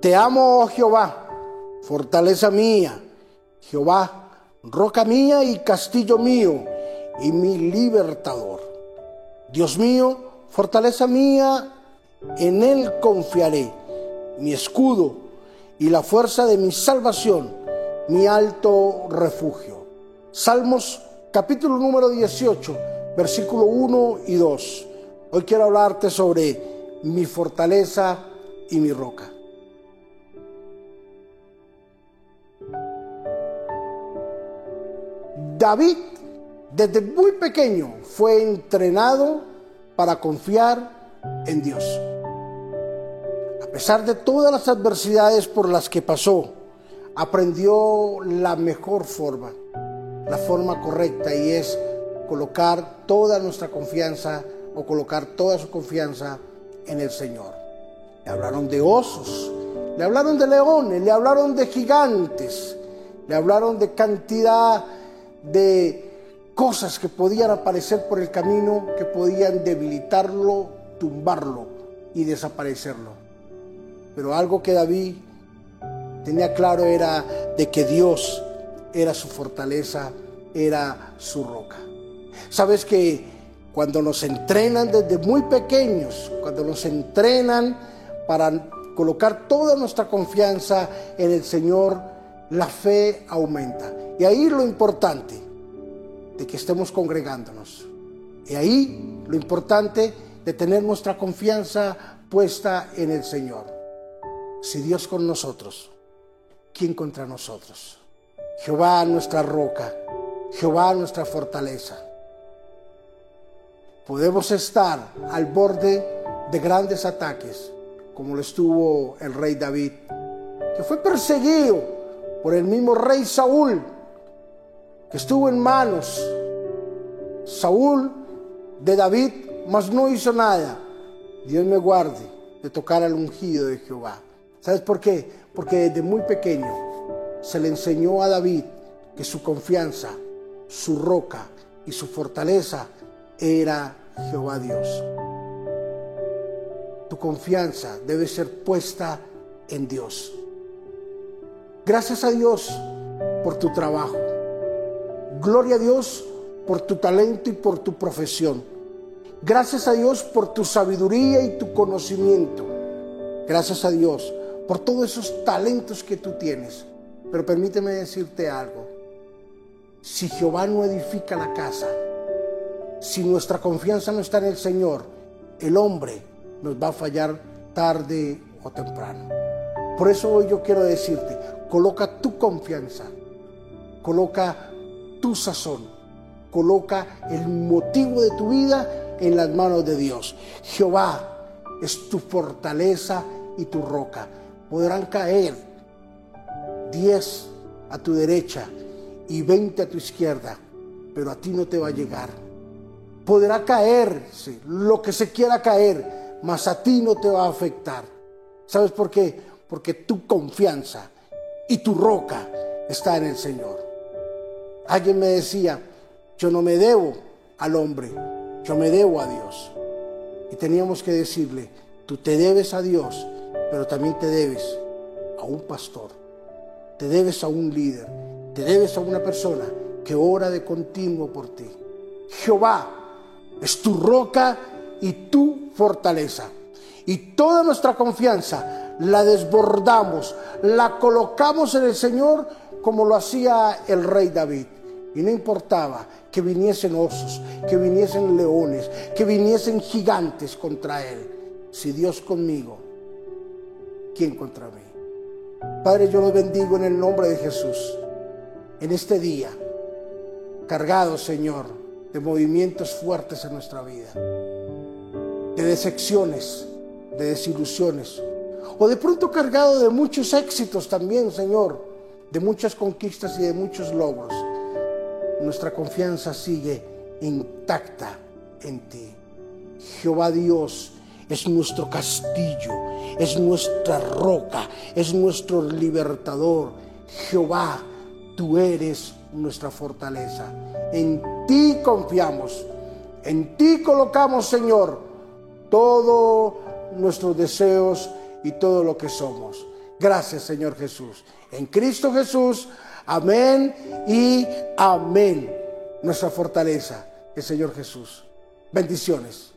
Te amo, oh Jehová, fortaleza mía, Jehová, roca mía y castillo mío, y mi libertador. Dios mío, fortaleza mía, en Él confiaré, mi escudo y la fuerza de mi salvación, mi alto refugio. Salmos capítulo número 18, versículo 1 y 2. Hoy quiero hablarte sobre mi fortaleza y mi roca. David desde muy pequeño fue entrenado para confiar en Dios. A pesar de todas las adversidades por las que pasó, aprendió la mejor forma, la forma correcta y es colocar toda nuestra confianza o colocar toda su confianza en el Señor. Le hablaron de osos, le hablaron de leones, le hablaron de gigantes, le hablaron de cantidad de cosas que podían aparecer por el camino, que podían debilitarlo, tumbarlo y desaparecerlo. Pero algo que David tenía claro era de que Dios era su fortaleza, era su roca. Sabes que cuando nos entrenan desde muy pequeños, cuando nos entrenan para colocar toda nuestra confianza en el Señor, la fe aumenta. Y ahí lo importante, de que estemos congregándonos. Y ahí lo importante de tener nuestra confianza puesta en el Señor. Si Dios con nosotros, ¿quién contra nosotros? Jehová nuestra roca, Jehová nuestra fortaleza. Podemos estar al borde de grandes ataques, como lo estuvo el rey David, que fue perseguido por el mismo rey Saúl, que estuvo en manos Saúl de David, mas no hizo nada. Dios me guarde de tocar al ungido de Jehová. ¿Sabes por qué? Porque desde muy pequeño se le enseñó a David que su confianza, su roca y su fortaleza era Jehová Dios. Tu confianza debe ser puesta en Dios. Gracias a Dios por tu trabajo. Gloria a Dios por tu talento y por tu profesión. Gracias a Dios por tu sabiduría y tu conocimiento. Gracias a Dios por todos esos talentos que tú tienes. Pero permíteme decirte algo. Si Jehová no edifica la casa, si nuestra confianza no está en el Señor, el hombre nos va a fallar tarde o temprano. Por eso hoy yo quiero decirte, coloca tu confianza, coloca tu sazón, coloca el motivo de tu vida en las manos de Dios. Jehová es tu fortaleza y tu roca. Podrán caer diez a tu derecha y veinte a tu izquierda, pero a ti no te va a llegar. Podrá caerse lo que se quiera caer, mas a ti no te va a afectar. ¿Sabes por qué? Porque tu confianza y tu roca está en el Señor. Alguien me decía, yo no me debo al hombre, yo me debo a Dios. Y teníamos que decirle, tú te debes a Dios, pero también te debes a un pastor, te debes a un líder, te debes a una persona que ora de continuo por ti. Jehová es tu roca y tu fortaleza. Y toda nuestra confianza la desbordamos, la colocamos en el Señor como lo hacía el rey David. Y no importaba que viniesen osos, que viniesen leones, que viniesen gigantes contra él. Si Dios conmigo, ¿quién contra mí? Padre, yo lo bendigo en el nombre de Jesús. En este día, cargado, Señor, de movimientos fuertes en nuestra vida, de decepciones, de desilusiones, o de pronto cargado de muchos éxitos también, Señor, de muchas conquistas y de muchos logros nuestra confianza sigue intacta en ti. Jehová Dios es nuestro castillo, es nuestra roca, es nuestro libertador. Jehová, tú eres nuestra fortaleza. En ti confiamos, en ti colocamos, Señor, todos nuestros deseos y todo lo que somos. Gracias, Señor Jesús. En Cristo Jesús, amén y amén. Nuestra fortaleza, el Señor Jesús. Bendiciones.